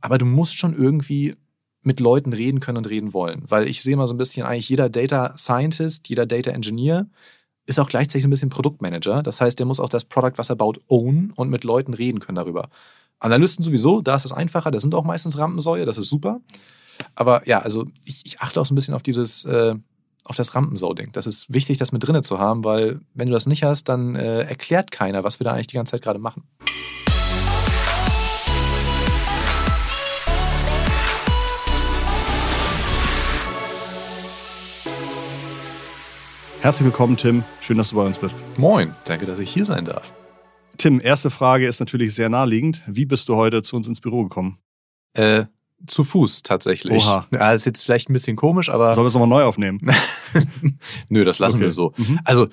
aber du musst schon irgendwie mit Leuten reden können und reden wollen. Weil ich sehe mal so ein bisschen eigentlich jeder Data Scientist, jeder Data Engineer ist auch gleichzeitig ein bisschen Produktmanager. Das heißt, der muss auch das Product, was er baut, own und mit Leuten reden können darüber. Analysten sowieso, da ist es einfacher, da sind auch meistens Rampensäue, das ist super. Aber ja, also ich, ich achte auch so ein bisschen auf dieses, äh, auf das Rampensau-Ding. Das ist wichtig, das mit drinne zu haben, weil wenn du das nicht hast, dann äh, erklärt keiner, was wir da eigentlich die ganze Zeit gerade machen. Herzlich willkommen, Tim. Schön, dass du bei uns bist. Moin, danke, dass ich hier sein darf. Tim, erste Frage ist natürlich sehr naheliegend. Wie bist du heute zu uns ins Büro gekommen? Äh, zu Fuß tatsächlich. Oha. Ja, ist jetzt vielleicht ein bisschen komisch, aber. Sollen wir es nochmal neu aufnehmen? Nö, das lassen Okay. wir so. Mhm. Also,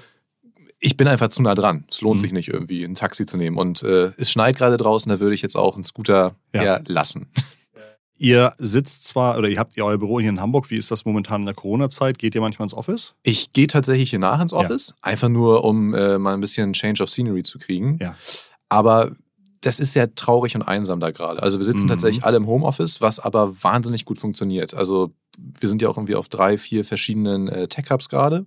ich bin einfach zu nah dran. Es lohnt Mhm. sich nicht, irgendwie ein Taxi zu nehmen. Und äh, es schneit gerade draußen, da würde ich jetzt auch einen Scooter Ja. lassen. Ihr sitzt zwar, oder ihr habt ihr euer Büro hier in Hamburg. Wie ist das momentan in der Corona-Zeit? Geht ihr manchmal ins Office? Ich gehe tatsächlich hier nach ins Ja. Office, einfach nur, um äh, mal ein bisschen Change of Scenery zu kriegen. Ja. Aber das ist sehr traurig und einsam da gerade. Also wir sitzen Mhm. tatsächlich alle im Homeoffice, was aber wahnsinnig gut funktioniert. Also wir sind ja auch irgendwie auf drei, vier verschiedenen äh, Tech-Hubs gerade.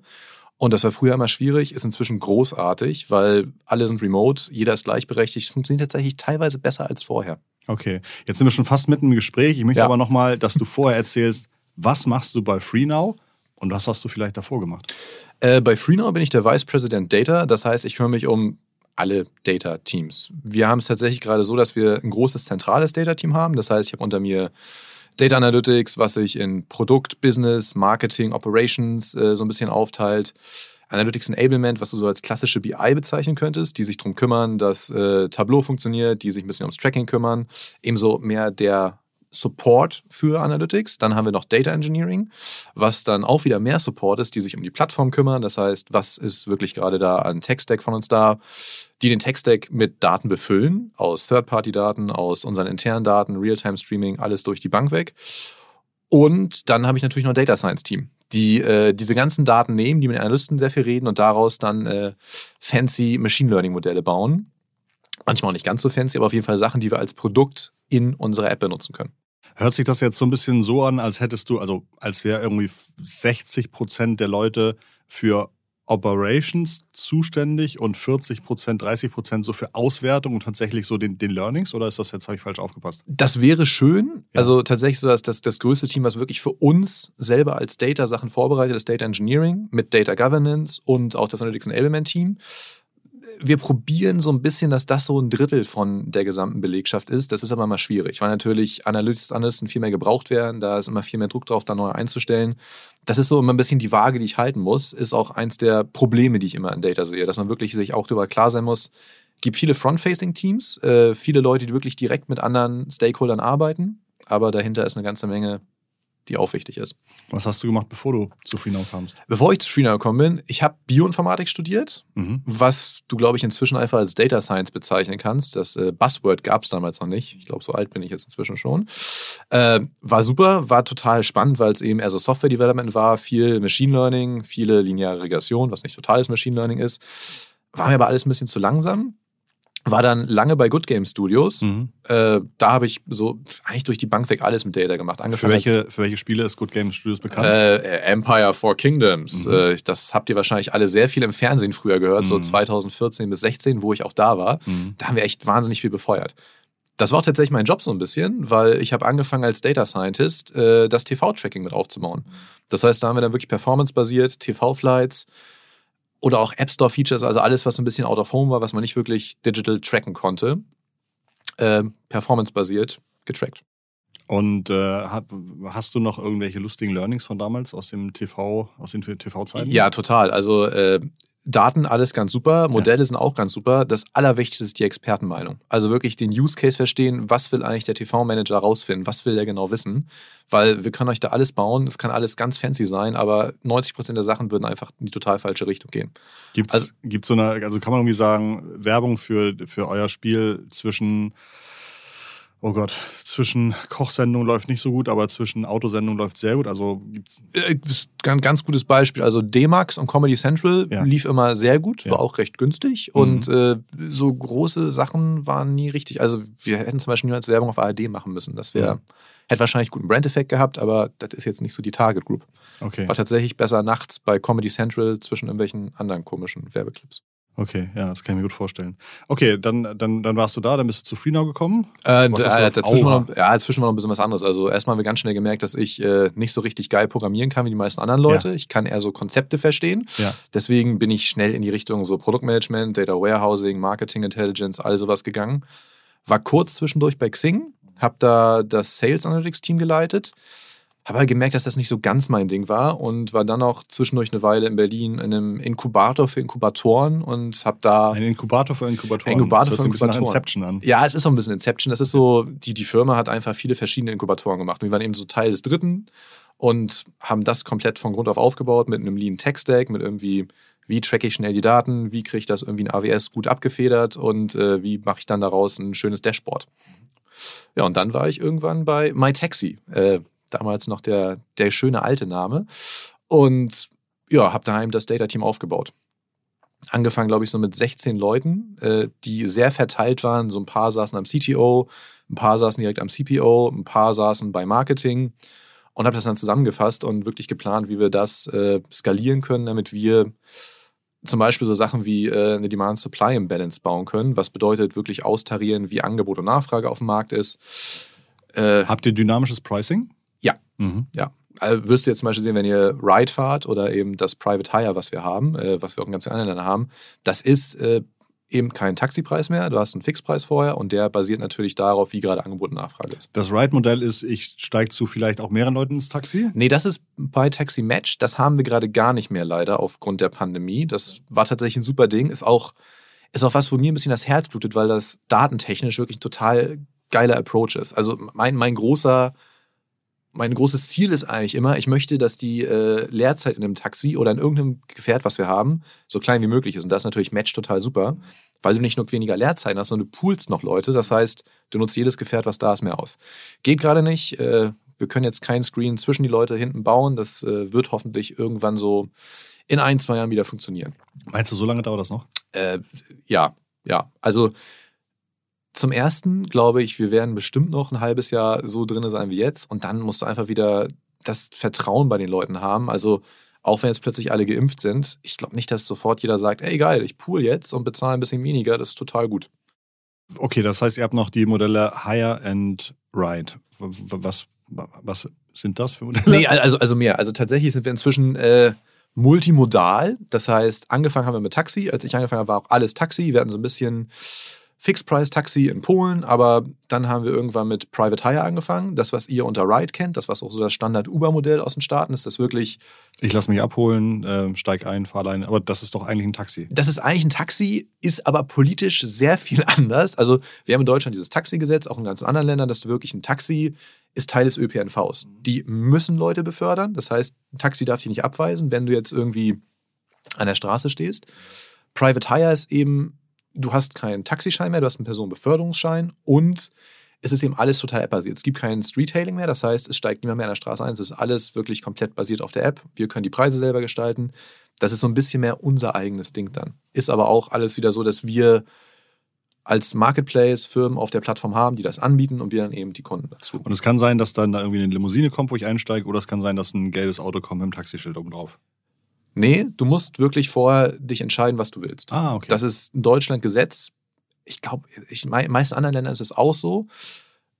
Und das war früher immer schwierig, ist inzwischen großartig, weil alle sind remote, jeder ist gleichberechtigt, funktioniert tatsächlich teilweise besser als vorher. Okay. Jetzt sind wir schon fast mitten im Gespräch. Ich möchte Ja. aber nochmal, dass du vorher erzählst, was machst du bei FreeNow und was hast du vielleicht davor gemacht? Äh, bei FreeNow bin ich der Vice President Data. Das heißt, ich kümmere mich um alle Data-Teams. Wir haben es tatsächlich gerade so, dass wir ein großes zentrales Data-Team haben. Das heißt, ich habe unter mir Data Analytics, was sich in Produkt, Business, Marketing, Operations äh, so ein bisschen aufteilt. Analytics Enablement, was du so als klassische BI bezeichnen könntest, die sich darum kümmern, dass äh, Tableau funktioniert, die sich ein bisschen ums Tracking kümmern. Ebenso mehr der Support für Analytics. Dann haben wir noch Data Engineering, was dann auch wieder mehr Support ist, die sich um die Plattform kümmern. Das heißt, was ist wirklich gerade da an Tech-Stack von uns da, die den Tech-Stack mit Daten befüllen, aus Third-Party-Daten, aus unseren internen Daten, Real-Time-Streaming, alles durch die Bank weg. Und dann habe ich natürlich noch ein Data Science-Team, die äh, diese ganzen Daten nehmen, die mit Analysten sehr viel reden und daraus dann äh, fancy Machine Learning-Modelle bauen. Manchmal auch nicht ganz so fancy, aber auf jeden Fall Sachen, die wir als Produkt in unserer App benutzen können. Hört sich das jetzt so ein bisschen so an, als hättest du, also als wäre irgendwie 60 Prozent der Leute für Operations zuständig und 40 Prozent, 30 Prozent so für Auswertung und tatsächlich so den, den Learnings? Oder ist das jetzt, habe ich falsch aufgepasst? Das wäre schön. Ja. Also tatsächlich so, dass das, das größte Team, was wirklich für uns selber als Data-Sachen vorbereitet, ist Data Engineering mit Data Governance und auch das Analytics Enablement Team. Wir probieren so ein bisschen, dass das so ein Drittel von der gesamten Belegschaft ist. Das ist aber mal schwierig, weil natürlich Analysten, Analysten viel mehr gebraucht werden. Da ist immer viel mehr Druck drauf, da neu einzustellen. Das ist so immer ein bisschen die Waage, die ich halten muss. Ist auch eins der Probleme, die ich immer in Data sehe, dass man wirklich sich auch darüber klar sein muss. gibt viele Front-Facing-Teams, äh, viele Leute, die wirklich direkt mit anderen Stakeholdern arbeiten, aber dahinter ist eine ganze Menge, die auch wichtig ist. Was hast du gemacht, bevor du zu FreeNow kamst? Bevor ich zu Freenow gekommen bin, ich habe Bioinformatik studiert, Mhm. was du, glaube ich, inzwischen einfach als Data Science bezeichnen kannst. Das äh, Buzzword gab es damals noch nicht. Ich glaube, so alt bin ich jetzt inzwischen schon. Äh, war super, war total spannend, weil es eben eher so Software Development war, viel Machine Learning, viele lineare Regression, was nicht totales Machine Learning ist. War mir aber alles ein bisschen zu langsam. War dann lange bei Good Game Studios. Mhm. Äh, da habe ich so eigentlich durch die Bank weg alles mit Data gemacht. Für, Angefangen als- welche, für welche Spiele ist Good Game Studios bekannt? äh, Empire Four Kingdoms. Mhm. Äh, das habt ihr wahrscheinlich alle sehr viel im Fernsehen früher gehört, so Mhm. 2014 bis 16, wo ich auch da war. Mhm. Da haben wir echt wahnsinnig viel befeuert. Das war auch tatsächlich mein Job so ein bisschen, weil ich habe angefangen als Data Scientist äh, das TV-Tracking mit aufzubauen. Das heißt, da haben wir dann wirklich performance-basiert, TV-Flights oder auch App Store-Features, also alles, was so ein bisschen out of home war, was man nicht wirklich digital tracken konnte, äh, performance-basiert getrackt. Und äh, hast du noch irgendwelche lustigen Learnings von damals aus dem TV, aus den TV-Zeiten? Ja, total. Also äh, Daten, alles ganz super, Modelle sind auch ganz super. Das Allerwichtigste ist die Expertenmeinung. Also wirklich den Use Case verstehen, was will eigentlich der TV-Manager rausfinden, was will der genau wissen. Weil wir können euch da alles bauen, es kann alles ganz fancy sein, aber 90% der Sachen würden einfach in die total falsche Richtung gehen. Gibt's, Also- gibt's so eine, also kann man irgendwie sagen, Werbung für, für euer Spiel zwischen Oh Gott, zwischen Kochsendung läuft nicht so gut, aber zwischen Autosendung läuft sehr gut. Also gibt's. Äh, ein ganz gutes Beispiel. Also D-Max und Comedy Central Ja. lief immer sehr gut, Ja. war auch recht günstig. Mhm. Und äh, so große Sachen waren nie richtig. Also wir hätten zum Beispiel niemals Werbung auf ARD machen müssen. Das wäre, Mhm. hätte wahrscheinlich guten Brand-Effekt gehabt, aber das ist jetzt nicht so die Target Group. Okay. War tatsächlich besser nachts bei Comedy Central zwischen irgendwelchen anderen komischen Werbeclips. Okay, ja, das kann ich mir gut vorstellen. Okay, dann, dann, dann warst du da, dann bist du zu Freenow gekommen. Äh, auf dazwischen, war noch, ja, dazwischen war noch ein bisschen was anderes. Also erstmal haben wir ganz schnell gemerkt, dass ich äh, nicht so richtig geil programmieren kann wie die meisten anderen Leute. Ich kann eher so Konzepte verstehen. Ja. Deswegen bin ich schnell in die Richtung so Produktmanagement, Data Warehousing, Marketing Intelligence, all sowas gegangen. War kurz zwischendurch bei Xing, habe da das Sales Analytics Team geleitet, habe aber gemerkt, dass das nicht so ganz mein Ding war und war dann auch zwischendurch eine Weile in Berlin in einem Inkubator für Inkubatoren und habe da Ein Inkubator für Inkubatoren. Inkubator das hört für ein bisschen nach Inkubatoren. Inception an. Ja, es ist so ein bisschen Inception. Das ist so, die, die Firma hat einfach viele verschiedene Inkubatoren gemacht. Wir waren eben so Teil des dritten und haben das komplett von Grund auf aufgebaut mit einem Lean Tech Stack, mit irgendwie, wie tracke ich schnell die Daten, wie kriege ich das irgendwie in AWS gut abgefedert und äh, wie mache ich dann daraus ein schönes Dashboard. Ja, und dann war ich irgendwann bei MyTaxi, äh, damals noch der, der schöne alte Name. Und ja, habe daheim das Data Team aufgebaut angefangen, glaube ich, so mit 16 Leuten, äh, die sehr verteilt waren. So ein paar saßen am CTO, ein paar saßen direkt am CPO, ein paar saßen bei Marketing und habe das dann zusammengefasst und wirklich geplant, wie wir das äh, skalieren können, damit wir zum Beispiel so Sachen wie äh, eine Demand-Supply-Imbalance bauen können, was bedeutet wirklich austarieren, wie Angebot und Nachfrage auf dem Markt ist. Äh, Habt ihr dynamisches Pricing? Ja. Mhm. ja. Also wirst du jetzt zum Beispiel sehen, wenn ihr Ride fahrt oder eben das Private Hire, was wir haben, äh, was wir auch in ganz vielen anderen Ländern haben, das ist äh, eben kein Taxipreis mehr. Du hast einen Fixpreis vorher und der basiert natürlich darauf, wie gerade Angebot und Nachfrage ist. Das Ride-Modell ist, ich steige zu vielleicht auch mehreren Leuten ins Taxi. Nee, das ist bei Taxi Match. Das haben wir gerade gar nicht mehr leider aufgrund der Pandemie. Das war tatsächlich ein super Ding. Ist auch, ist auch was, wo mir ein bisschen das Herz blutet, weil das datentechnisch wirklich ein total geiler Approach ist. Also mein, mein großer, mein großes Ziel ist eigentlich immer, ich möchte, dass die äh, Leerzeit in einem Taxi oder in irgendeinem Gefährt, was wir haben, so klein wie möglich ist. Und das ist natürlich Match total super, weil du nicht nur weniger Leerzeiten hast, sondern du poolst noch Leute. Das heißt, du nutzt jedes Gefährt, was da ist, mehr aus. Geht gerade nicht. Äh, wir können jetzt kein Screen zwischen die Leute hinten bauen. Das äh, wird hoffentlich irgendwann so in ein, zwei Jahren wieder funktionieren. Meinst du, so lange dauert das noch? Äh, ja, ja. Also zum ersten glaube ich, wir werden bestimmt noch ein halbes Jahr so drin sein wie jetzt. Und dann musst du einfach wieder das Vertrauen bei den Leuten haben. Also auch wenn jetzt plötzlich alle geimpft sind, ich glaube nicht, dass sofort jeder sagt, ey geil, ich pool jetzt und bezahle ein bisschen weniger, das ist total gut. Okay, das heißt, ihr habt noch die Modelle Hire and Ride. Was, was sind das für Modelle? Nee, also, also mehr. Also tatsächlich sind wir inzwischen äh, multimodal. Das heißt, angefangen haben wir mit Taxi. Als ich angefangen habe, war auch alles Taxi. Wir hatten so ein bisschen Fixed-Price-Taxi in Polen, aber dann haben wir irgendwann mit Private Hire angefangen. Das, was ihr unter Ride kennt, das, was auch so das Standard-Uber-Modell aus den Staaten ist, das wirklich, Ich lasse mich abholen, äh, steig ein, fahr allein. Aber das ist doch eigentlich ein Taxi. das ist eigentlich ein Taxi, ist aber politisch sehr viel anders. Also wir haben in Deutschland dieses Taxigesetz, auch in ganz anderen Ländern, dass du wirklich ein Taxi ist Teil des ÖPNVs. Die müssen Leute befördern. Das heißt, ein Taxi darf dich nicht abweisen, wenn du jetzt irgendwie an der Straße stehst. Private Hire ist eben, du hast keinen Taxischein mehr, du hast einen Personenbeförderungsschein und es ist eben alles total app-basiert. Es gibt kein Street-Hailing mehr, das heißt, es steigt niemand mehr an der Straße ein. Es ist alles wirklich komplett basiert auf der App. Wir können die Preise selber gestalten. Das ist so ein bisschen mehr unser eigenes Ding dann. Ist aber auch alles wieder so, dass wir als Marketplace Firmen auf der Plattform haben, die das anbieten und wir dann eben die Kunden dazu. Und es kann sein, dass dann da irgendwie eine Limousine kommt, wo ich einsteige, oder es kann sein, dass ein gelbes Auto kommt mit einem Taxischild oben drauf. Nee, du musst wirklich vorher dich entscheiden, was du willst. Ah, okay. Das ist in Deutschland Gesetz. Ich glaube, in den meisten anderen Ländern ist es auch so.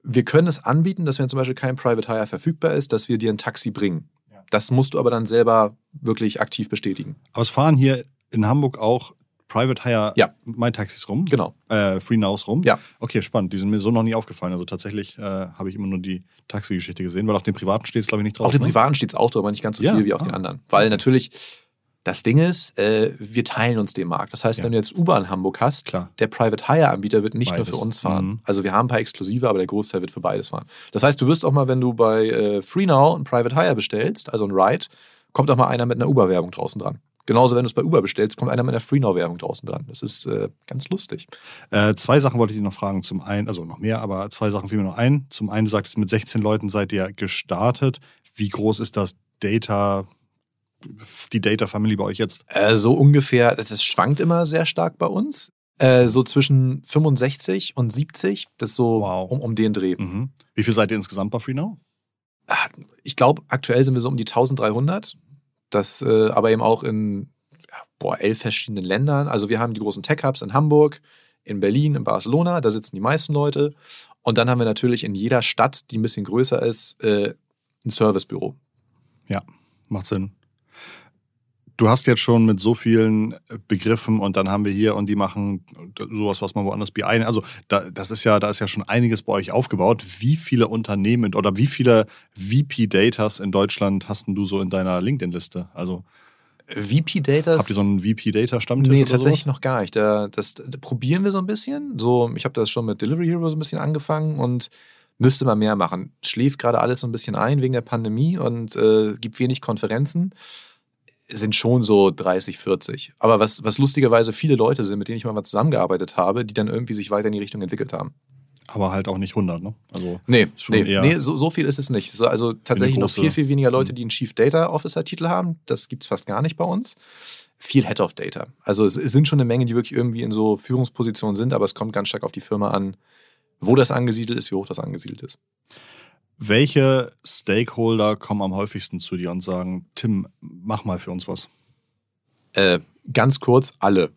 Wir können es anbieten, dass wenn zum Beispiel kein Private Hire verfügbar ist, dass wir dir ein Taxi bringen. Ja. Das musst du aber dann selber wirklich aktiv bestätigen. Aber es fahren hier in Hamburg auch Private Hire Ja. My Taxis rum. Genau. Äh, Free Nows rum. Ja. Okay, spannend. Die sind mir so noch nie aufgefallen. Also tatsächlich äh, habe ich immer nur die Taxi-Geschichte gesehen, weil auf dem privaten steht es, glaube ich, nicht drauf. Auf dem ne? Privaten steht es auch drüber, aber nicht ganz so Ja. viel wie auf Ah. den anderen. Weil natürlich das Ding ist, äh, wir teilen uns den Markt. Das heißt, Ja. wenn du jetzt Uber in Hamburg hast, Klar. der Private Hire Anbieter wird nicht Beides. nur für uns fahren. Mhm. Also wir haben ein paar Exklusive, aber der Großteil wird für beides fahren. Das heißt, du wirst auch mal, wenn du bei äh, FreeNow ein Private Hire bestellst, also ein Ride, kommt auch mal einer mit einer Uber-Werbung draußen dran. Genauso, wenn du es bei Uber bestellst, kommt einer mit einer Free-Now-Werbung draußen dran. Das ist äh, ganz lustig. Äh, zwei Sachen wollte ich dir noch fragen. Zum einen, also noch mehr, aber zwei Sachen fielen mir noch ein. Zum einen, du sagtest, mit 16 Leuten seid ihr gestartet. Wie groß ist das Data, die Data Family bei euch jetzt? Äh, so ungefähr, das schwankt immer sehr stark bei uns. Äh, so zwischen 65 und 70, das ist so Wow. um, um den Dreh. Mhm. Wie viel seid ihr insgesamt bei FreeNow? Ah, Ich glaube, aktuell sind wir so um die 1300. Das äh, aber eben auch in ja, boah, elf verschiedenen Ländern. Also wir haben die großen Tech-Hubs in Hamburg, in Berlin, in Barcelona, da sitzen die meisten Leute. Und dann haben wir natürlich in jeder Stadt, die ein bisschen größer ist, äh, ein Servicebüro. Macht Sinn. Du hast jetzt schon mit so vielen Begriffen und dann haben wir hier und die machen sowas, was man woanders BI. Also da, das ist ja, da ist ja schon einiges bei euch aufgebaut. Wie viele Unternehmen oder wie viele VP-Datas in Deutschland hast denn du so in deiner LinkedIn-Liste? Also VP Data habt ihr so einen VP-Data-Stammtisch? Nee, oder tatsächlich sowas? noch gar nicht. Da, das, da probieren wir so ein bisschen. So, ich habe das schon mit Delivery Hero so ein bisschen angefangen und müsste mal mehr machen. Schläft gerade alles so ein bisschen ein wegen der Pandemie und äh, gibt wenig Konferenzen. Sind schon so 30, 40. Aber was, was lustigerweise viele Leute sind, mit denen ich mal zusammengearbeitet habe, die dann irgendwie sich weiter in die Richtung entwickelt haben. Aber halt auch nicht 100, ne? Also Nee, Schon nee, eher- nee so, so viel ist es nicht. So, also tatsächlich noch viel, viel weniger Leute, Mhm. die einen Chief Data Officer-Titel haben. Das gibt es fast gar nicht bei uns. Viel Head of Data. Also es sind schon eine Menge, die wirklich irgendwie in so Führungspositionen sind, aber es kommt ganz stark auf die Firma an, wo das angesiedelt ist, wie hoch das angesiedelt ist. Welche Stakeholder kommen am häufigsten zu dir und sagen, Tim, mach mal für uns was? Äh, ganz kurz, alle.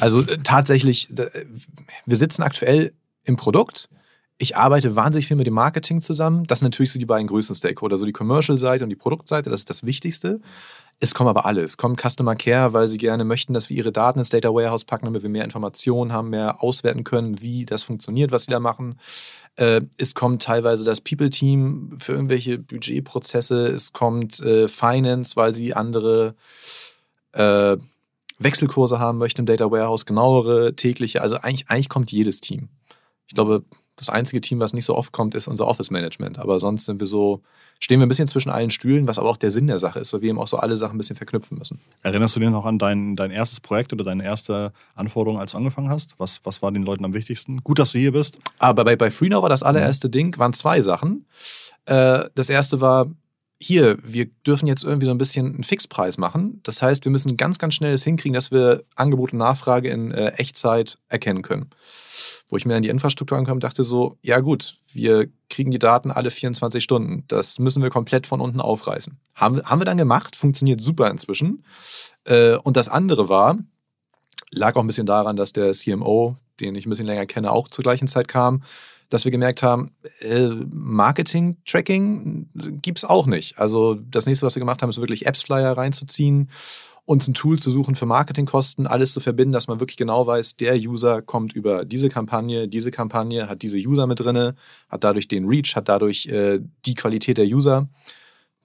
Also äh, tatsächlich, äh, wir sitzen aktuell im Produkt. Ich arbeite wahnsinnig viel mit dem Marketing zusammen. Das sind natürlich so die beiden größten Stakeholder, so die Commercial-Seite und die Produktseite, das ist das Wichtigste. Es kommen aber alle. Es kommt Customer Care, weil sie gerne möchten, dass wir ihre Daten ins Data Warehouse packen, damit wir mehr Informationen haben, mehr auswerten können, wie das funktioniert, was sie da machen. Äh, es kommt teilweise das People-Team für irgendwelche Budgetprozesse. Es kommt äh, Finance, weil sie andere äh, Wechselkurse haben möchten im Data Warehouse, genauere tägliche. Also eigentlich, eigentlich kommt jedes Team. Ich glaube, das einzige Team, was nicht so oft kommt, ist unser Office Management. Aber sonst sind wir so, stehen wir ein bisschen zwischen allen Stühlen, was aber auch der Sinn der Sache ist, weil wir eben auch so alle Sachen ein bisschen verknüpfen müssen. Erinnerst du dich noch an dein, dein erstes Projekt oder deine erste Anforderung, als du angefangen hast? Was, was war den Leuten am wichtigsten? Gut, dass du hier bist. Aber bei, bei FreeNow war das allererste Ding, waren zwei Sachen. Äh, das erste war, hier, wir dürfen jetzt irgendwie so ein bisschen einen Fixpreis machen. Das heißt, wir müssen ganz, ganz schnell es hinkriegen, dass wir Angebot und Nachfrage in äh, Echtzeit erkennen können. Wo ich mir an die Infrastruktur ankam dachte so, ja gut, wir kriegen die Daten alle 24 Stunden. Das müssen wir komplett von unten aufreißen. Haben, wir- haben wir dann gemacht, funktioniert super inzwischen. Äh, und das andere war, lag auch ein bisschen daran, dass der CMO, den ich ein bisschen länger kenne, auch zur gleichen Zeit kam, dass wir gemerkt haben, äh, Marketing-Tracking gibt es auch nicht. Also das nächste, was wir gemacht haben, ist wirklich Apps-Flyer reinzuziehen, uns ein Tool zu suchen für Marketingkosten, alles zu verbinden, dass man wirklich genau weiß, der User kommt über diese Kampagne, diese Kampagne hat diese User mit drinne, hat dadurch den Reach, hat dadurch äh, die Qualität der User.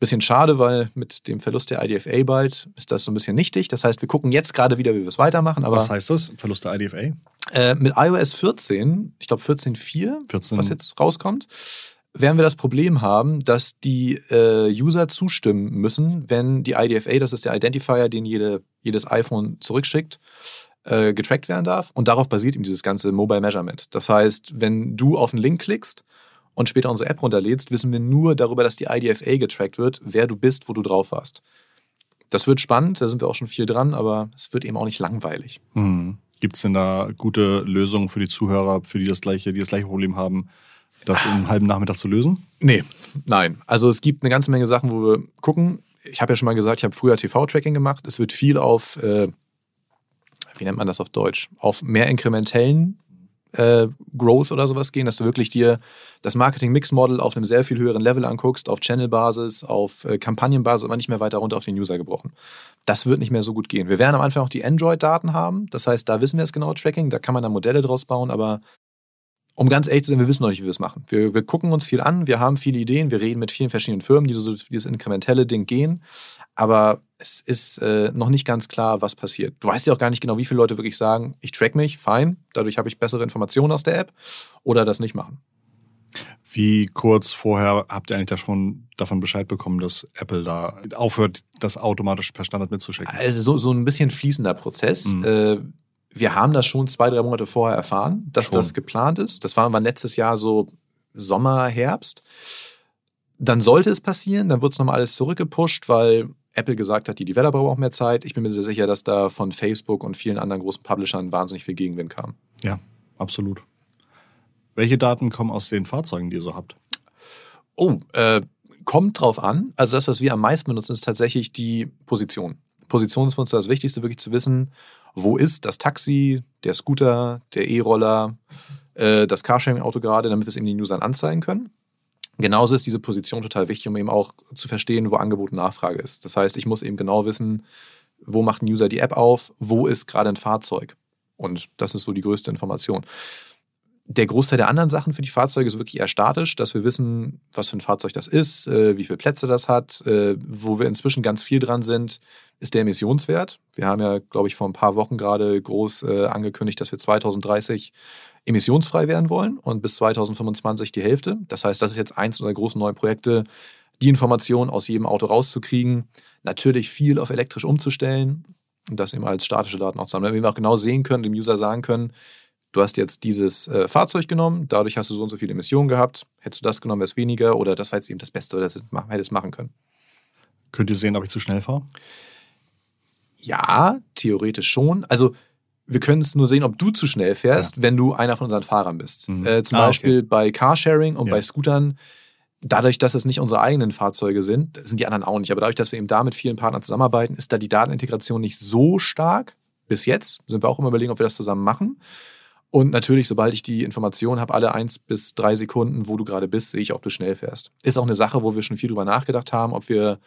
Bisschen schade, weil mit dem Verlust der IDFA bald ist das so ein bisschen nichtig. Das heißt, wir gucken jetzt gerade wieder, wie wir es weitermachen. Aber Was heißt das? Verlust der IDFA? äh, mit iOS 14, ich glaube 14.4, 14. was jetzt rauskommt, werden wir das Problem haben, dass die äh, User zustimmen müssen, wenn die IDFA, das ist der Identifier, den jede, jedes iPhone zurückschickt, äh, getrackt werden darf. Und darauf basiert eben dieses ganze Mobile Measurement. Das heißt, wenn du auf einen Link klickst und später unsere App runterlädst, wissen wir nur darüber, dass die IDFA getrackt wird, wer du bist, wo du drauf warst. Das wird spannend, da sind wir auch schon viel dran, aber es wird eben auch nicht langweilig. Hm. Gibt es denn da gute Lösungen für die Zuhörer, für die das gleiche, die das gleiche Problem haben, das in einem halben Nachmittag zu lösen? Nee, nein. Also es gibt eine ganze Menge Sachen, wo wir gucken. Ich habe ja schon mal gesagt, ich habe früher TV-Tracking gemacht. Es wird viel auf, äh, wie nennt man das auf Deutsch, auf mehr inkrementellen äh, Growth oder sowas gehen, dass du wirklich dir das Marketing-Mix-Model auf einem sehr viel höheren Level anguckst, auf Channel-Basis, auf äh, Kampagnenbasis, aber nicht mehr weiter runter auf den User gebrochen. Das wird nicht mehr so gut gehen. Wir werden am Anfang auch die Android-Daten haben. Das heißt, da wissen wir das genaue Tracking, da kann man dann Modelle draus bauen, aber um ganz ehrlich zu sein, wir wissen noch nicht, wie wir es machen. Wir, wir gucken uns viel an, wir haben viele Ideen, wir reden mit vielen verschiedenen Firmen, die so dieses inkrementelle Ding gehen. Aber es ist äh, noch nicht ganz klar, was passiert. Du weißt ja auch gar nicht genau, wie viele Leute wirklich sagen, ich track mich, fein, dadurch habe ich bessere Informationen aus der App oder das nicht machen. Wie kurz vorher habt ihr eigentlich da schon davon Bescheid bekommen, dass Apple da aufhört, das automatisch per Standard mitzuschicken? Also so, so ein bisschen fließender Prozess. Mhm. Äh, wir haben das schon zwei, drei Monate vorher erfahren, dass schon. das geplant ist. Das war, war letztes Jahr so Sommer, Herbst. Dann sollte es passieren, dann wird es nochmal alles zurückgepusht, weil Apple gesagt hat, die Developer brauchen mehr Zeit. Ich bin mir sehr sicher, dass da von Facebook und vielen anderen großen Publishern wahnsinnig viel Gegenwind kam. Ja, absolut. Welche Daten kommen aus den Fahrzeugen, die ihr so habt? Oh, äh, kommt drauf an. Also das, was wir am meisten benutzen, ist tatsächlich die Position. Position ist für uns das Wichtigste, wirklich zu wissen, wo ist das Taxi, der Scooter, der E-Roller, äh, das Carsharing-Auto gerade, damit wir es eben den Usern anzeigen können. Genauso ist diese Position total wichtig, um eben auch zu verstehen, wo Angebot und Nachfrage ist. Das heißt, ich muss eben genau wissen, wo macht ein User die App auf, wo ist gerade ein Fahrzeug. Und das ist so die größte Information. Der Großteil der anderen Sachen für die Fahrzeuge ist wirklich eher statisch, dass wir wissen, was für ein Fahrzeug das ist, äh, wie viele Plätze das hat. Äh, wo wir inzwischen ganz viel dran sind, ist der Emissionswert. Wir haben ja, glaube ich, vor ein paar Wochen gerade groß äh, angekündigt, dass wir 2030 emissionsfrei werden wollen und bis 2025 die Hälfte. Das heißt, das ist jetzt eins unserer großen neuen Projekte, die Informationen aus jedem Auto rauszukriegen, natürlich viel auf elektrisch umzustellen und das eben als statische Daten auch zu haben. Damit wir auch genau sehen können, dem User sagen können, du hast jetzt dieses äh, Fahrzeug genommen, dadurch hast du so und so viele Emissionen gehabt. Hättest du das genommen, wäre es weniger oder das war jetzt eben das Beste, das hättest machen können. Könnt ihr sehen, ob ich zu schnell fahre? Ja, theoretisch schon. Also wir können es nur sehen, ob du zu schnell fährst, ja. wenn du einer von unseren Fahrern bist. Mhm. Äh, zum ah, Beispiel okay. bei Carsharing und ja. bei Scootern. Dadurch, dass es nicht unsere eigenen Fahrzeuge sind, sind die anderen auch nicht. Aber dadurch, dass wir eben da mit vielen Partnern zusammenarbeiten, ist da die Datenintegration nicht so stark. Bis jetzt sind wir auch immer überlegen, ob wir das zusammen machen. Und natürlich, sobald ich die Information habe, alle eins bis drei Sekunden, wo du gerade bist, sehe ich, ob du schnell fährst. Ist auch eine Sache, wo wir schon viel drüber nachgedacht haben, ob wir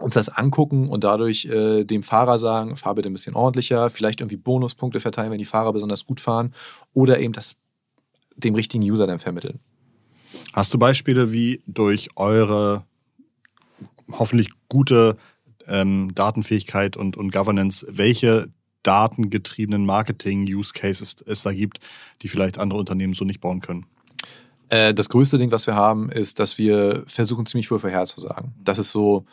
uns das angucken und dadurch äh, dem Fahrer sagen, fahr bitte ein bisschen ordentlicher, vielleicht irgendwie Bonuspunkte verteilen, wenn die Fahrer besonders gut fahren oder eben das dem richtigen User dann vermitteln. Hast du Beispiele, wie durch eure hoffentlich gute ähm, Datenfähigkeit und, und Governance, welche datengetriebenen Marketing-Use-Cases es da gibt, die vielleicht andere Unternehmen so nicht bauen können? Äh, das größte Ding, was wir haben, ist, dass wir versuchen, ziemlich viel vorherzusagen. Das ist so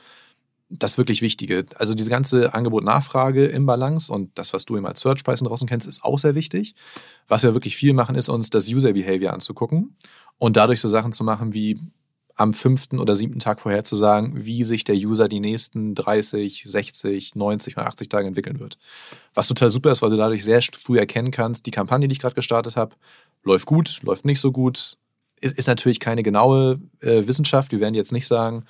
das wirklich Wichtige. Also diese ganze Angebot-Nachfrage im Balance und das, was du eben als Search Pricing draußen kennst, ist auch sehr wichtig. Was wir wirklich viel machen, ist uns das User Behavior anzugucken und dadurch so Sachen zu machen wie am fünften oder siebten Tag vorher zu sagen, wie sich der User die nächsten 30, 60, 90 oder 80 Tage entwickeln wird. Was total super ist, weil du dadurch sehr früh erkennen kannst, die Kampagne, die ich gerade gestartet habe, läuft gut, läuft nicht so gut. Ist, ist natürlich keine genaue äh, Wissenschaft. Wir werden jetzt nicht sagen,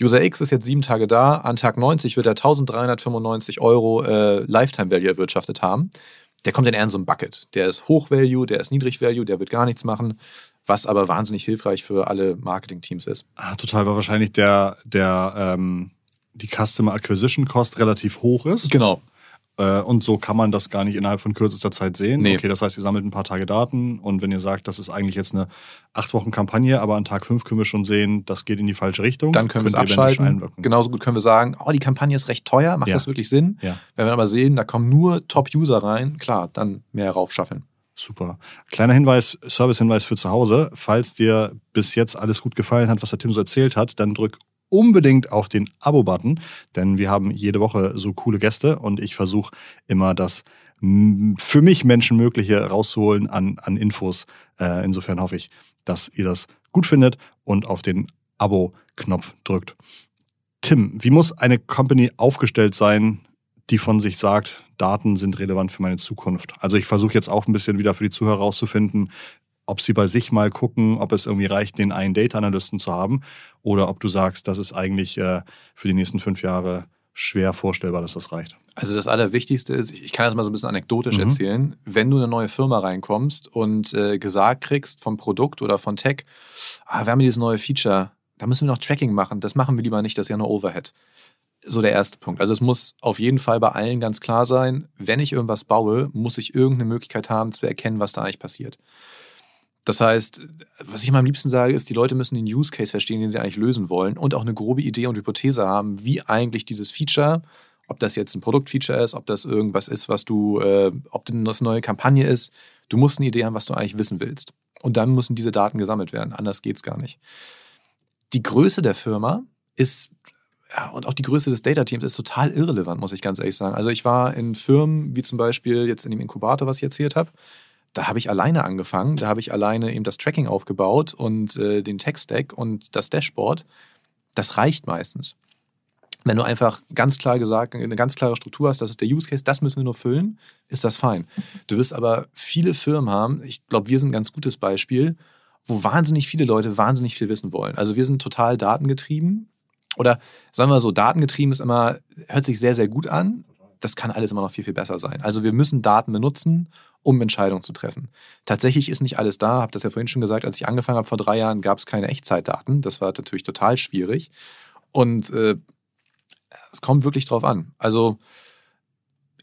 User X ist jetzt sieben Tage da, an Tag 90 wird er 1395 Euro äh, Lifetime Value erwirtschaftet haben. Der kommt dann eher in so ein Bucket. Der ist Hoch Value, der ist Niedrig Value, der wird gar nichts machen was aber wahnsinnig hilfreich für alle Marketing-Teams ist. Ah, total, weil wahrscheinlich der, der ähm, die Customer Acquisition Cost relativ hoch ist. Genau. Äh, und so kann man das gar nicht innerhalb von kürzester Zeit sehen. Nee. Okay, das heißt, ihr sammelt ein paar Tage Daten und wenn ihr sagt, das ist eigentlich jetzt eine acht Wochen Kampagne, aber an Tag fünf können wir schon sehen, das geht in die falsche Richtung. Dann können wir es abschalten. Genauso gut können wir sagen, oh, die Kampagne ist recht teuer, macht ja. das wirklich Sinn? Ja. Wenn wir aber sehen, da kommen nur Top-User rein, klar, dann mehr raufschaffeln. Super. Kleiner Hinweis, Service-Hinweis für zu Hause. Falls dir bis jetzt alles gut gefallen hat, was der Tim so erzählt hat, dann drück unbedingt auf den Abo-Button, denn wir haben jede Woche so coole Gäste und ich versuche immer das für mich Menschenmögliche rauszuholen an, an Infos. Äh, insofern hoffe ich, dass ihr das gut findet und auf den Abo-Knopf drückt. Tim, wie muss eine Company aufgestellt sein, die von sich sagt, Daten sind relevant für meine Zukunft. Also ich versuche jetzt auch ein bisschen wieder für die Zuhörer rauszufinden, ob sie bei sich mal gucken, ob es irgendwie reicht, den einen Data Analysten zu haben oder ob du sagst, das ist eigentlich äh, für die nächsten fünf Jahre schwer vorstellbar, dass das reicht. Also das Allerwichtigste ist, ich kann das mal so ein bisschen anekdotisch mhm. erzählen, wenn du in eine neue Firma reinkommst und äh, gesagt kriegst vom Produkt oder von Tech, ah, wir haben dieses neue Feature, da müssen wir noch Tracking machen, das machen wir lieber nicht, das ist ja nur Overhead so der erste Punkt. Also es muss auf jeden Fall bei allen ganz klar sein, wenn ich irgendwas baue, muss ich irgendeine Möglichkeit haben zu erkennen, was da eigentlich passiert. Das heißt, was ich mal am liebsten sage, ist, die Leute müssen den Use Case verstehen, den sie eigentlich lösen wollen und auch eine grobe Idee und Hypothese haben, wie eigentlich dieses Feature, ob das jetzt ein Produktfeature ist, ob das irgendwas ist, was du, äh, ob das eine neue Kampagne ist, Du musst eine Idee haben, was du eigentlich wissen willst. Und dann müssen diese Daten gesammelt werden. Anders geht's gar nicht. Die Größe der Firma ist und auch die Größe des Data Teams ist total irrelevant, muss ich ganz ehrlich sagen. Also ich war in Firmen, wie zum Beispiel jetzt in dem Inkubator, was ich erzählt habe, da habe ich alleine angefangen, da habe ich alleine eben das Tracking aufgebaut und äh, den Tech-Stack und das Dashboard. Das reicht meistens. Wenn du einfach ganz klar gesagt, eine ganz klare Struktur hast, das ist der Use Case, das müssen wir nur füllen, ist das fein. Du wirst aber viele Firmen haben, ich glaube, wir sind ein ganz gutes Beispiel, wo wahnsinnig viele Leute wahnsinnig viel wissen wollen. Also wir sind total datengetrieben. Oder sagen wir so, datengetrieben ist immer, hört sich sehr, sehr gut an. Das kann alles immer noch viel, viel besser sein. Also wir müssen Daten benutzen, um Entscheidungen zu treffen. Tatsächlich ist nicht alles da, habe das ja vorhin schon gesagt, als ich angefangen habe vor drei Jahren, gab es keine Echtzeitdaten. Das war natürlich total schwierig. Und äh, es kommt wirklich drauf an. Also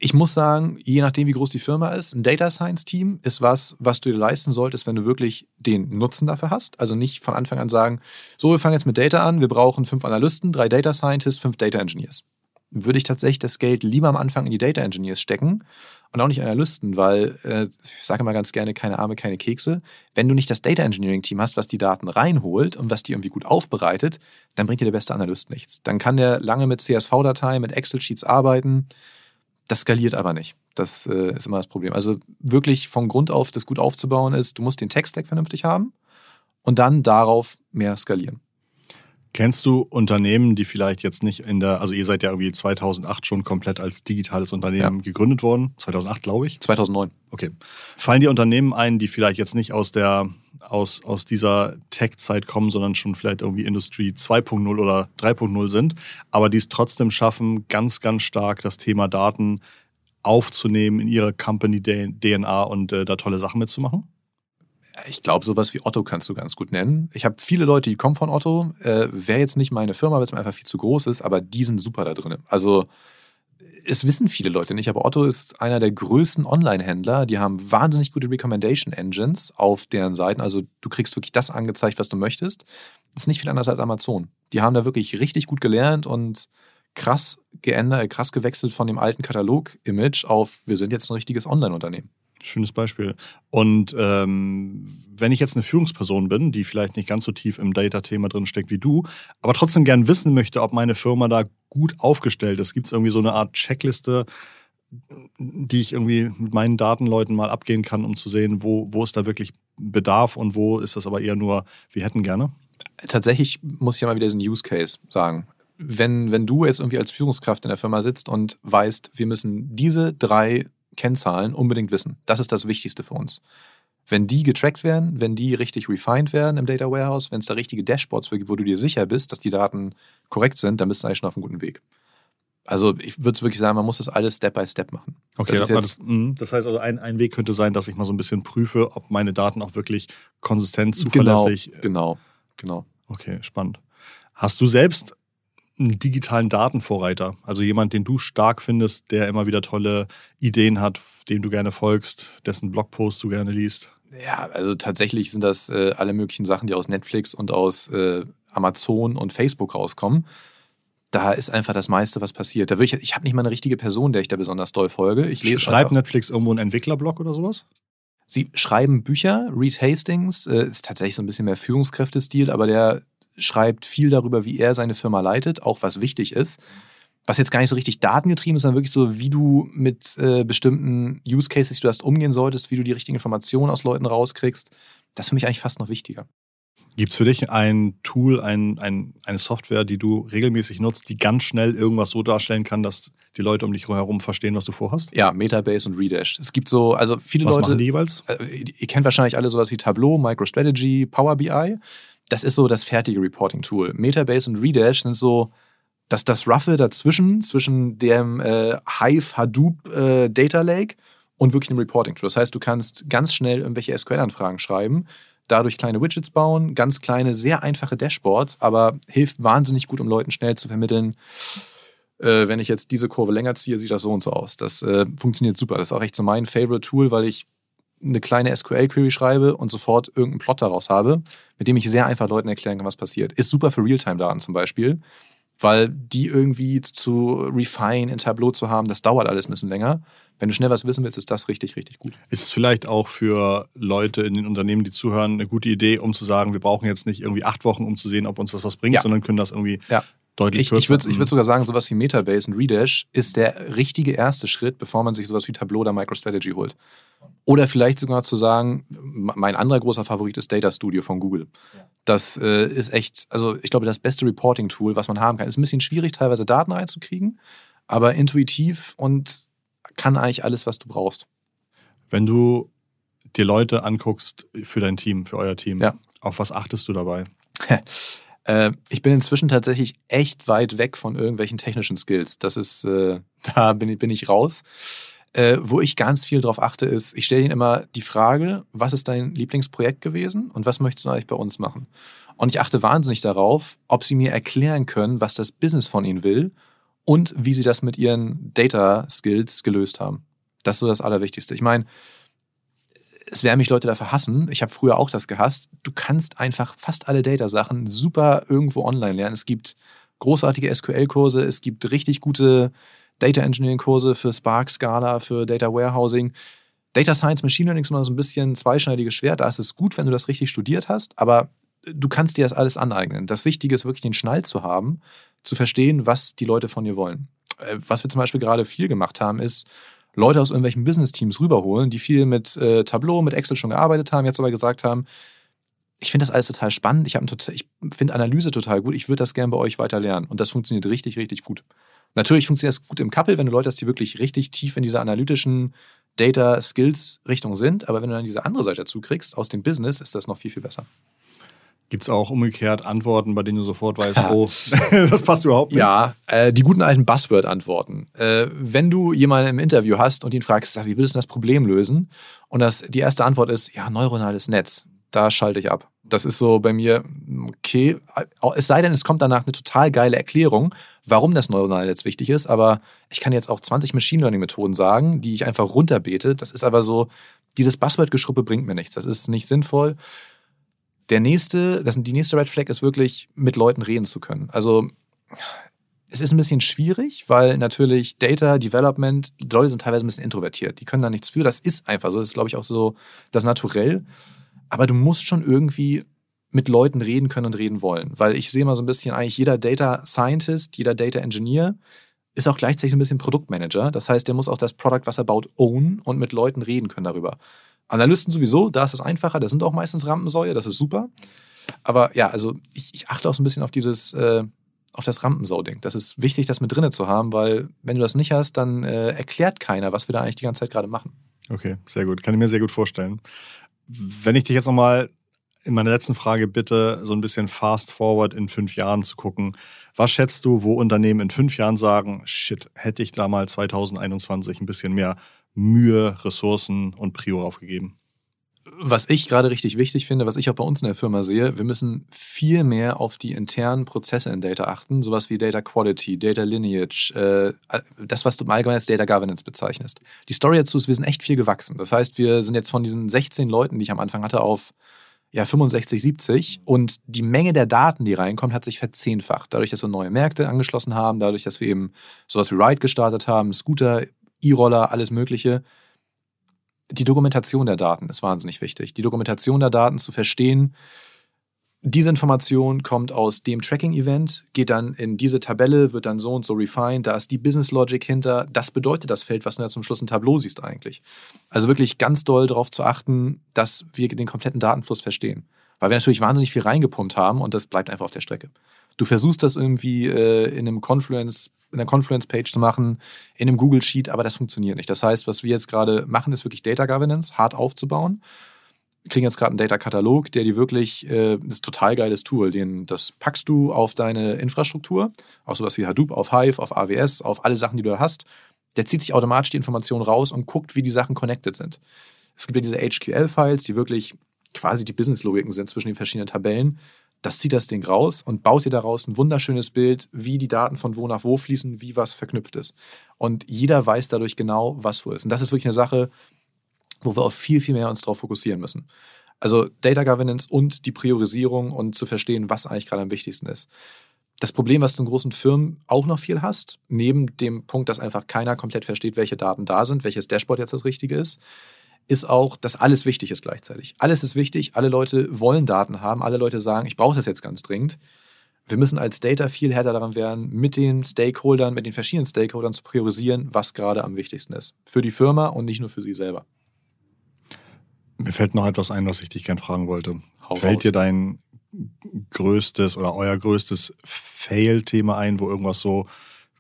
ich muss sagen, je nachdem, wie groß die Firma ist, ein Data Science Team ist was, was du dir leisten solltest, wenn du wirklich den Nutzen dafür hast. Also nicht von Anfang an sagen, so, wir fangen jetzt mit Data an, wir brauchen fünf Analysten, drei Data Scientists, fünf Data Engineers. Würde ich tatsächlich das Geld lieber am Anfang in die Data Engineers stecken und auch nicht Analysten, weil äh, ich sage immer ganz gerne, keine Arme, keine Kekse. Wenn du nicht das Data Engineering Team hast, was die Daten reinholt und was die irgendwie gut aufbereitet, dann bringt dir der beste Analyst nichts. Dann kann der lange mit CSV-Dateien, mit Excel-Sheets arbeiten. Das skaliert aber nicht. Das äh, ist immer das Problem. Also wirklich von Grund auf das gut aufzubauen ist, du musst den Tech-Stack vernünftig haben und dann darauf mehr skalieren. Kennst du Unternehmen, die vielleicht jetzt nicht in der, also ihr seid ja irgendwie 2008 schon komplett als digitales Unternehmen ja. gegründet worden, 2008 glaube ich? 2009. Okay. Fallen dir Unternehmen ein, die vielleicht jetzt nicht aus der, aus, aus dieser Tech-Zeit kommen, sondern schon vielleicht irgendwie Industrie 2.0 oder 3.0 sind, aber die es trotzdem schaffen, ganz, ganz stark das Thema Daten aufzunehmen in ihre Company-DNA und äh, da tolle Sachen mitzumachen? Ich glaube, sowas wie Otto kannst du ganz gut nennen. Ich habe viele Leute, die kommen von Otto. Äh, Wäre jetzt nicht meine Firma, weil es mir einfach viel zu groß ist, aber die sind super da drin. Also es wissen viele Leute nicht, aber Otto ist einer der größten Online-Händler. Die haben wahnsinnig gute Recommendation Engines auf deren Seiten. Also du kriegst wirklich das angezeigt, was du möchtest. Das ist nicht viel anders als Amazon. Die haben da wirklich richtig gut gelernt und krass geändert, krass gewechselt von dem alten Katalog-Image auf, wir sind jetzt ein richtiges Online-Unternehmen. Schönes Beispiel. Und ähm, wenn ich jetzt eine Führungsperson bin, die vielleicht nicht ganz so tief im Data-Thema drin steckt wie du, aber trotzdem gern wissen möchte, ob meine Firma da gut aufgestellt ist, gibt es irgendwie so eine Art Checkliste, die ich irgendwie mit meinen Datenleuten mal abgehen kann, um zu sehen, wo, wo ist da wirklich Bedarf und wo ist das aber eher nur, wir hätten gerne? Tatsächlich muss ich ja mal wieder diesen Use Case sagen. Wenn, wenn du jetzt irgendwie als Führungskraft in der Firma sitzt und weißt, wir müssen diese drei Kennzahlen unbedingt wissen. Das ist das Wichtigste für uns. Wenn die getrackt werden, wenn die richtig refined werden im Data Warehouse, wenn es da richtige Dashboards für gibt, wo du dir sicher bist, dass die Daten korrekt sind, dann bist du eigentlich schon auf einem guten Weg. Also ich würde wirklich sagen, man muss das alles Step by Step machen. Okay, das, das, mhm. das heißt also, ein, ein Weg könnte sein, dass ich mal so ein bisschen prüfe, ob meine Daten auch wirklich konsistent, zuverlässig. Genau, genau, genau. Okay, spannend. Hast du selbst einen digitalen Datenvorreiter? Also jemand, den du stark findest, der immer wieder tolle Ideen hat, dem du gerne folgst, dessen Blogposts du gerne liest? Ja, also tatsächlich sind das äh, alle möglichen Sachen, die aus Netflix und aus äh, Amazon und Facebook rauskommen. Da ist einfach das meiste, was passiert. Da ich, ich habe nicht mal eine richtige Person, der ich da besonders doll folge. Ich lese Schreibt Netflix irgendwo einen Entwicklerblog oder sowas? Sie schreiben Bücher. Reed Hastings äh, ist tatsächlich so ein bisschen mehr Führungskräftestil, aber der schreibt viel darüber, wie er seine Firma leitet, auch was wichtig ist. Was jetzt gar nicht so richtig datengetrieben ist, sondern wirklich so, wie du mit äh, bestimmten Use Cases, die du hast, umgehen solltest, wie du die richtigen Informationen aus Leuten rauskriegst. Das ist für mich eigentlich fast noch wichtiger. Gibt es für dich ein Tool, ein, ein, eine Software, die du regelmäßig nutzt, die ganz schnell irgendwas so darstellen kann, dass die Leute um dich herum verstehen, was du vorhast? Ja, Metabase und Redash. Es gibt so, also viele was Leute. Was machen die jeweils? Äh, ihr kennt wahrscheinlich alle sowas wie Tableau, MicroStrategy, Power BI das ist so das fertige Reporting-Tool. Metabase und Redash sind so das, das Roughe dazwischen, zwischen dem äh, Hive Hadoop äh, Data Lake und wirklich einem Reporting-Tool. Das heißt, du kannst ganz schnell irgendwelche SQL-Anfragen schreiben, dadurch kleine Widgets bauen, ganz kleine, sehr einfache Dashboards, aber hilft wahnsinnig gut, um Leuten schnell zu vermitteln, äh, wenn ich jetzt diese Kurve länger ziehe, sieht das so und so aus. Das äh, funktioniert super. Das ist auch echt so mein Favorite-Tool, weil ich eine kleine SQL-Query schreibe und sofort irgendeinen Plot daraus habe, mit dem ich sehr einfach Leuten erklären kann, was passiert. Ist super für Realtime-Daten zum Beispiel, weil die irgendwie zu refine in Tableau zu haben, das dauert alles ein bisschen länger. wenn du schnell was wissen willst, ist das richtig, richtig gut. Ist es vielleicht auch für Leute in den Unternehmen, die zuhören, eine gute Idee, um zu sagen, wir brauchen jetzt nicht irgendwie acht Wochen, um zu sehen, ob uns das was bringt, ja. sondern können das irgendwie ja. Deutlich ich, kürzer. Ich würde ich würd sogar sagen, sowas wie Metabase und Redash ist der richtige erste Schritt, bevor man sich sowas wie Tableau oder MicroStrategy holt. Oder vielleicht sogar zu sagen, mein anderer großer Favorit ist Data Studio von Google. Das äh, ist echt, also ich glaube, das beste Reporting-Tool, was man haben kann. Ist ein bisschen schwierig, teilweise Daten einzukriegen, aber intuitiv und kann eigentlich alles, was du brauchst. Wenn du dir Leute anguckst für dein Team, für euer Team, ja. auf was achtest du dabei? äh, ich bin inzwischen tatsächlich echt weit weg von irgendwelchen technischen Skills. Das ist, äh, da bin ich, bin ich raus. Äh, wo ich ganz viel drauf achte, ist, ich stelle ihnen immer die Frage, was ist dein Lieblingsprojekt gewesen und was möchtest du eigentlich bei uns machen? Und ich achte wahnsinnig darauf, ob sie mir erklären können, was das Business von ihnen will und wie sie das mit ihren Data Skills gelöst haben. Das ist so das Allerwichtigste. Ich meine, es werden mich Leute dafür hassen. Ich habe früher auch das gehasst. Du kannst einfach fast alle Data-Sachen super irgendwo online lernen. Es gibt großartige SQL-Kurse, es gibt richtig gute Data Engineering-Kurse für Spark, Scala, für Data Warehousing. Data Science, Machine Learning ist immer so ein bisschen zweischneidiges Schwert. Da ist es gut, wenn du das richtig studiert hast, aber du kannst dir das alles aneignen. Das Wichtige ist wirklich den Schnall zu haben zu verstehen, was die Leute von dir wollen. Äh, was wir zum Beispiel gerade viel gemacht haben, ist, Leute aus irgendwelchen Business-Teams rüberholen, die viel mit äh, Tableau, mit Excel schon gearbeitet haben, jetzt aber gesagt haben, ich finde das alles total spannend, ich, ich finde Analyse total gut, ich würde das gerne bei euch weiter lernen. Und das funktioniert richtig, richtig gut. Natürlich funktioniert das gut im Couple, wenn du Leute hast, die wirklich richtig tief in dieser analytischen Data Skills Richtung sind, aber wenn du dann diese andere Seite dazu kriegst, aus dem Business, ist das noch viel, viel besser. Gibt es auch umgekehrt Antworten, bei denen du sofort weißt, oh, das passt überhaupt nicht? Ja, äh, die guten alten Buzzword-Antworten. Äh, wenn du jemanden im Interview hast und ihn fragst, wie willst du das Problem lösen? Und das, die erste Antwort ist, ja, neuronales Netz. Da schalte ich ab. Das ist so bei mir, okay, es sei denn, es kommt danach eine total geile Erklärung, warum das neuronale Netz wichtig ist. Aber ich kann jetzt auch 20 Machine Learning-Methoden sagen, die ich einfach runterbete. Das ist aber so, dieses Buzzword-Geschruppe bringt mir nichts. Das ist nicht sinnvoll. Der nächste, das, die nächste Red Flag ist wirklich, mit Leuten reden zu können. Also es ist ein bisschen schwierig, weil natürlich Data Development, die Leute sind teilweise ein bisschen introvertiert. Die können da nichts für. Das ist einfach so. Das ist, glaube ich, auch so das Naturell. Aber du musst schon irgendwie mit Leuten reden können und reden wollen. Weil ich sehe mal so ein bisschen, eigentlich jeder Data Scientist, jeder Data Engineer ist auch gleichzeitig ein bisschen Produktmanager. Das heißt, der muss auch das Produkt, was er baut, own und mit Leuten reden können darüber. Analysten sowieso, da ist es einfacher, das sind auch meistens Rampensäue, das ist super. Aber ja, also ich, ich achte auch so ein bisschen auf dieses, äh, auf das Rampensau-Ding. Das ist wichtig, das mit drinne zu haben, weil wenn du das nicht hast, dann äh, erklärt keiner, was wir da eigentlich die ganze Zeit gerade machen. Okay, sehr gut. Kann ich mir sehr gut vorstellen. Wenn ich dich jetzt nochmal in meiner letzten Frage bitte, so ein bisschen fast forward in fünf Jahren zu gucken. Was schätzt du, wo Unternehmen in fünf Jahren sagen, shit, hätte ich da mal 2021 ein bisschen mehr Mühe, Ressourcen und Prio aufgegeben. Was ich gerade richtig wichtig finde, was ich auch bei uns in der Firma sehe, wir müssen viel mehr auf die internen Prozesse in Data achten, sowas wie Data Quality, Data Lineage, äh, das, was du im Allgemeinen als Data Governance bezeichnest. Die Story dazu ist, wir sind echt viel gewachsen. Das heißt, wir sind jetzt von diesen 16 Leuten, die ich am Anfang hatte, auf ja, 65, 70 und die Menge der Daten, die reinkommt, hat sich verzehnfacht. Dadurch, dass wir neue Märkte angeschlossen haben, dadurch, dass wir eben sowas wie Ride gestartet haben, Scooter E-Roller, alles Mögliche. Die Dokumentation der Daten ist wahnsinnig wichtig. Die Dokumentation der Daten zu verstehen. Diese Information kommt aus dem Tracking-Event, geht dann in diese Tabelle, wird dann so und so refined, da ist die Business Logic hinter. Das bedeutet das Feld, was du da zum Schluss ein Tableau siehst eigentlich. Also wirklich ganz doll darauf zu achten, dass wir den kompletten Datenfluss verstehen. Weil wir natürlich wahnsinnig viel reingepumpt haben und das bleibt einfach auf der Strecke. Du versuchst das irgendwie äh, in einem Confluence in einer Confluence-Page zu machen, in einem Google-Sheet, aber das funktioniert nicht. Das heißt, was wir jetzt gerade machen, ist wirklich Data Governance hart aufzubauen. Wir kriegen jetzt gerade einen Data-Katalog, der dir wirklich, äh, ist ein total geiles Tool, den, das packst du auf deine Infrastruktur, auf sowas wie Hadoop, auf Hive, auf AWS, auf alle Sachen, die du da hast. Der zieht sich automatisch die Informationen raus und guckt, wie die Sachen connected sind. Es gibt ja diese HQL-Files, die wirklich quasi die Business-Logiken sind zwischen den verschiedenen Tabellen das zieht das Ding raus und baut dir daraus ein wunderschönes Bild, wie die Daten von wo nach wo fließen, wie was verknüpft ist. Und jeder weiß dadurch genau, was wo ist. Und das ist wirklich eine Sache, wo wir auf viel, viel mehr uns drauf fokussieren müssen. Also Data Governance und die Priorisierung und zu verstehen, was eigentlich gerade am wichtigsten ist. das Problem, was du in großen Firmen auch noch viel hast, neben dem Punkt, dass einfach keiner komplett versteht, welche Daten da sind, welches Dashboard jetzt das Richtige ist, ist auch, dass alles wichtig ist gleichzeitig. Alles ist wichtig, alle Leute wollen Daten haben, alle Leute sagen, ich brauche das jetzt ganz dringend. Wir müssen als Data viel härter daran werden, mit den Stakeholdern, mit den verschiedenen Stakeholdern zu priorisieren, was gerade am wichtigsten ist. Für die Firma und nicht nur für sie selber. Mir fällt noch etwas ein, was ich dich gerne fragen wollte. Hau fällt raus. dir dein größtes oder euer größtes Fail-Thema ein, wo irgendwas so,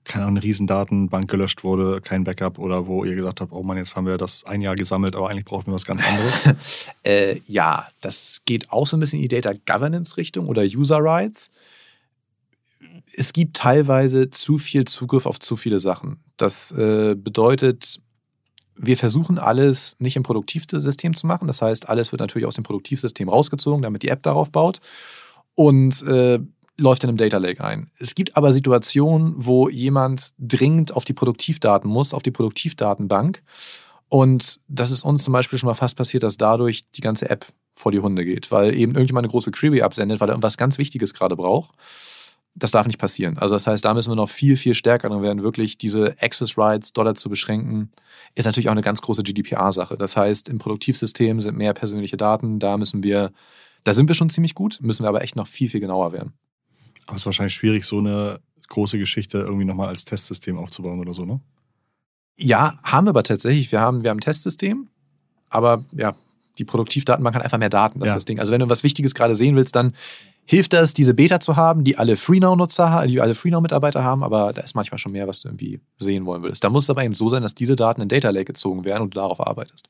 keine Ahnung, eine Riesendatenbank gelöscht wurde, kein Backup oder wo ihr gesagt habt, oh Mann, jetzt haben wir das ein Jahr gesammelt, aber eigentlich brauchen wir was ganz anderes? Äh, ja, das geht auch so ein bisschen in die Data Governance Richtung oder User Rights. Es gibt teilweise zu viel Zugriff auf zu viele Sachen. Das äh, bedeutet, wir versuchen alles nicht im Produktivsystem zu machen. Das heißt, alles wird natürlich aus dem Produktivsystem rausgezogen, damit die App darauf baut und äh, läuft in einem Data Lake ein. Es gibt aber Situationen, wo jemand dringend auf die Produktivdaten muss, auf die Produktivdatenbank. Und das ist uns zum Beispiel schon mal fast passiert, dass dadurch die ganze App vor die Hunde geht, weil eben irgendjemand eine große Query absendet, weil er irgendwas ganz Wichtiges gerade braucht. Das darf nicht passieren. Also das heißt, da müssen wir noch viel, viel stärker dran werden, wirklich diese Access Rights Dollar zu beschränken. Ist natürlich auch eine ganz große GDPR-Sache. Das heißt, im Produktivsystem sind mehr persönliche Daten. Da müssen wir, da sind wir schon ziemlich gut, müssen wir aber echt noch viel, viel genauer werden. Aber es ist wahrscheinlich schwierig, so eine große Geschichte irgendwie nochmal als Testsystem aufzubauen oder so, ne? Ja, haben wir aber tatsächlich. Wir haben, wir haben ein Testsystem, aber ja, die Produktivdatenbank hat einfach mehr Daten. Das Ja. ist das Ding. Also wenn du was Wichtiges gerade sehen willst, dann hilft das, diese Beta zu haben, die alle FreeNow-Nutzer haben, die alle FreeNow-Mitarbeiter haben, aber da ist manchmal schon mehr, was du irgendwie sehen wollen willst. Da muss es aber eben so sein, dass diese Daten in Data Lake gezogen werden und du darauf arbeitest.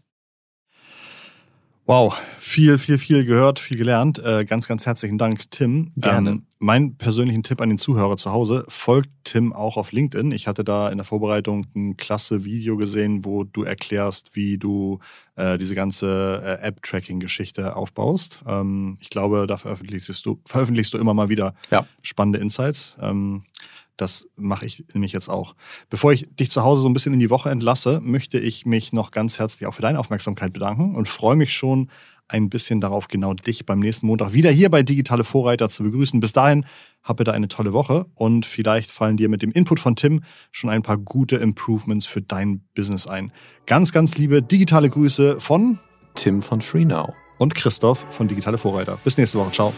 Wow, viel, viel, viel gehört, viel gelernt. Äh, ganz, ganz herzlichen Dank, Tim. Gerne. Ähm, mein persönlichen Tipp an den Zuhörer zu Hause, folgt Tim auch auf LinkedIn. Ich hatte da in der Vorbereitung ein klasse Video gesehen, wo du erklärst, wie du äh, diese ganze äh, App-Tracking-Geschichte aufbaust. Ähm, ich glaube, da veröffentlichst du, veröffentlichst du immer mal wieder Ja. spannende Insights. Ähm, das mache ich nämlich jetzt auch. Bevor ich dich zu Hause so ein bisschen in die Woche entlasse, möchte ich mich noch ganz herzlich auch für deine Aufmerksamkeit bedanken und freue mich schon ein bisschen darauf, genau dich beim nächsten Montag wieder hier bei Digitale Vorreiter zu begrüßen. Bis dahin, hab bitte eine tolle Woche und vielleicht fallen dir mit dem Input von Tim schon ein paar gute Improvements für dein Business ein. Ganz, ganz liebe digitale Grüße von Tim von FreeNow. und Christoph von Digitale Vorreiter. Bis nächste Woche. Ciao.